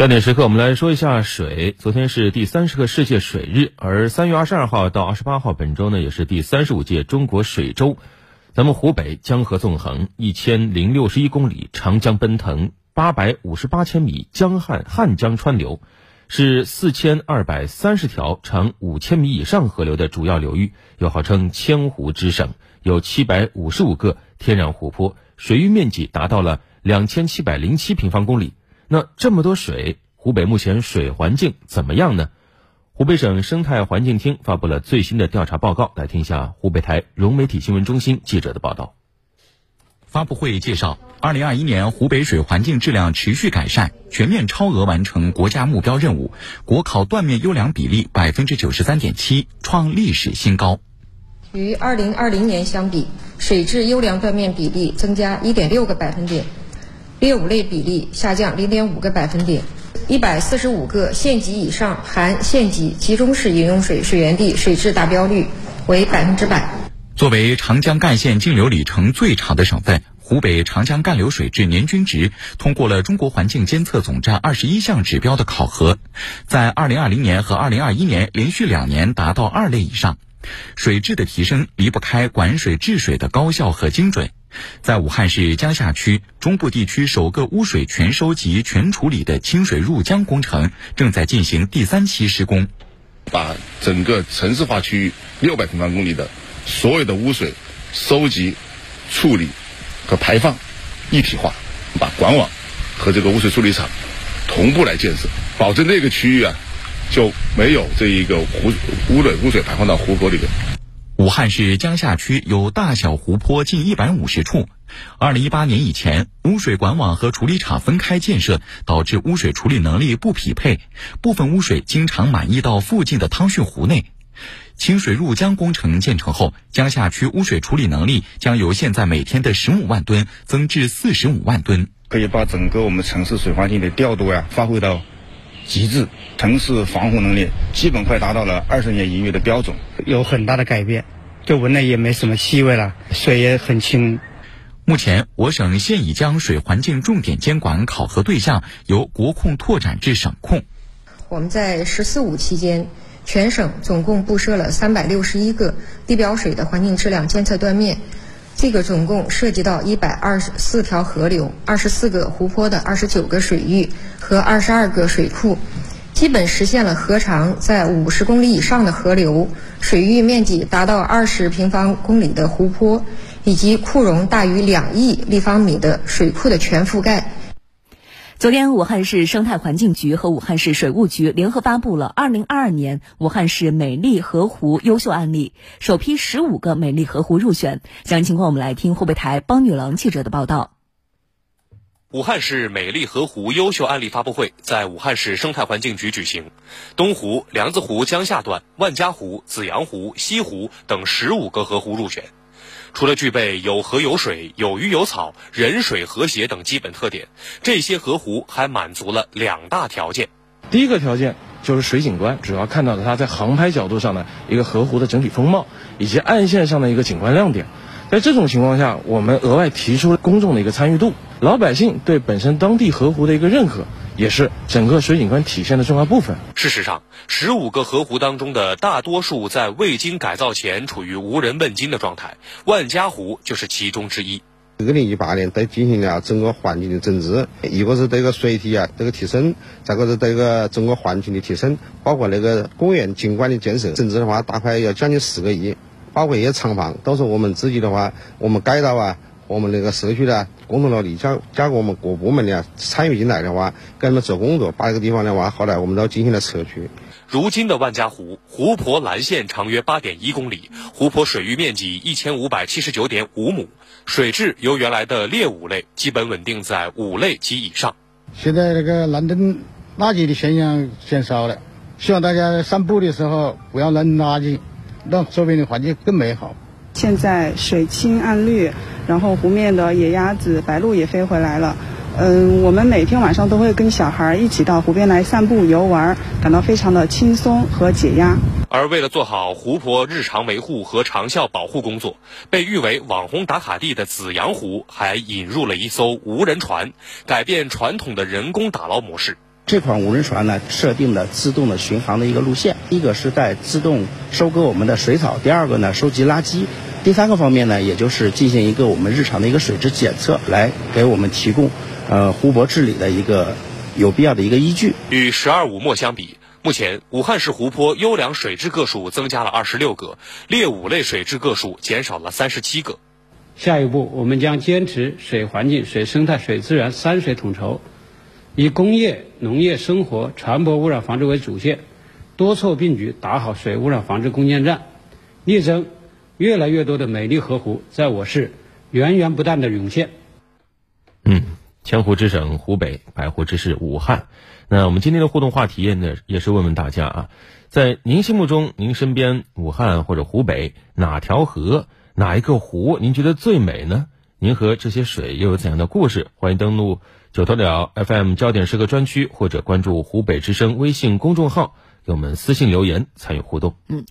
焦点时刻，我们来说一下水。昨天是第三十个世界水日，而三月二十二号到二十八号，本周呢也是第三十五届中国水周。咱们湖北江河纵横，一千零六十一公里长江奔腾，八百五十八千米江汉汉江川流，是四千二百三十条长五千米以上河流的主要流域，又号称千湖之省，有七百五十五个天然湖泊，水域面积达到了两千七百零七平方公里。那这么多水，湖北目前水环境怎么样呢？湖北省生态环境厅发布了最新的调查报告，来听一下湖北台融媒体新闻中心记者的报道。发布会介绍，二零二一年湖北水环境质量持续改善，全面超额完成国家目标任务，国考断面优良比例百分之九十三点七，创历史新高。与二零二零年相比，水质优良断面比例增加一点六个百分点。劣五类比例下降零点五个百分点，一百四十五个县级以上含县级集中式饮用水水源地水质达标率为百分之百。作为长江干线径流里程最长的省份，湖北长江干流水质年均值通过了中国环境监测总站二十一项指标的考核，在二零二零年和二零二一年连续两年达到二类以上。水质的提升离不开管水治水的高效和精准。在武汉市江夏区中部地区首个污水全收集、全处理的清水入江工程正在进行第三期施工，把整个城市化区域六百平方公里的所有的污水收集、处理和排放一体化，把管网和这个污水处理厂同步来建设，保证那个区域啊就没有这一个湖污水污水排放到湖泊里面。武汉市江夏区有大小湖泊近一百五十处。二零一八年以前，污水管网和处理厂分开建设，导致污水处理能力不匹配，部分污水经常满溢到附近的汤逊湖内。清水入江工程建成后，江夏区污水处理能力将由现在每天的十五万吨增至四十五万吨，可以把整个我们城市水环境的调度呀发挥到。极致城市防护能力基本快达到了二十年一遇的标准，有很大的改变，就闻了也没什么气味了，水也很清。目前，我省现已将水环境重点监管考核对象由国控拓展至省控。我们在“十四五”期间，全省总共布设了三百六十一个地表水的环境质量监测断面。这个总共涉及到一百二十四条河流、二十四个湖泊的二十九个水域和二十二个水库，基本实现了河长在五十公里以上的河流、水域面积达到二十平方公里的湖泊，以及库容大于两亿立方米的水库的全覆盖。昨天，武汉市生态环境局和武汉市水务局联合发布了二零二二年武汉市美丽河湖优秀案例，首批十五个美丽河湖入选。详细情况，我们来听湖北台帮女郎记者的报道。武汉市美丽河湖优秀案例发布会在武汉市生态环境局举行，东湖、梁子湖江夏段、万家湖、紫阳湖、西湖等十五个河湖入选。除了具备有河有水、有鱼有草、人水和谐等基本特点，这些河湖还满足了两大条件。第一个条件就是水景观，主要看到的它在航拍角度上的一个河湖的整体风貌，以及岸线上的一个景观亮点。在这种情况下，我们额外提出了公众的一个参与度，老百姓对本身当地河湖的一个认可。也是整个水景观体现的重要部分。事实上，十五个河湖当中的大多数在未经改造前处于无人问津的状态，万家湖就是其中之一。二零一八年对进行了整个环境的整治，一个是这个水体啊这个提升，再一个是这个整个环境的提升，包括那个公园景观的建设，整治的话大概要将近十个亿，包括一些厂房，都是我们自己的话，我们改造啊。我们那个社区呢，共同努力，加加我们各部门的参与进来的话，给他们做工作，把这个地方的话，后来我们都进行了测区。如今的万家湖湖泊蓝线长约八点一公里，湖泊水域面积一千五百七十九点五亩，水质由原来的劣五类基本稳定在五类及以上。现在这个乱扔垃圾的现象减少了，希望大家散步的时候不要扔垃圾，让周边的环境更美好。现在水清岸绿。然后湖面的野鸭子、白鹭也飞回来了。嗯，我们每天晚上都会跟小孩一起到湖边来散步游玩，感到非常的轻松和解压。而为了做好湖泊日常维护和长效保护工作，被誉为网红打卡地的紫阳湖还引入了一艘无人船，改变传统的人工打捞模式。这款无人船呢，设定了自动的巡航的一个路线，一个是在自动收割我们的水草，第二个呢收集垃圾，第三个方面呢，也就是进行一个我们日常的一个水质检测，来给我们提供呃湖泊治理的一个有必要的一个依据。与“十二五”末相比，目前武汉市湖泊优良水质个数增加了二十六个，劣五类水质个数减少了三十七个。下一步，我们将坚持水环境、水生态、水资源三水统筹。以工业、农业、生活、船舶污染防治为主线，多措并举打好水污染防治攻坚战，力争越来越多的美丽河湖在我市源源不断的涌现。嗯，千湖之省湖北，百湖之市武汉。那我们今天的互动话题呢，也是问问大家啊，在您心目中，您身边武汉或者湖北哪条河、哪一个湖，您觉得最美呢？您和这些水又有怎样的故事？欢迎登录。九头鸟 FM 焦点时刻专区，或者关注湖北之声微信公众号，给我们私信留言参与互动。嗯。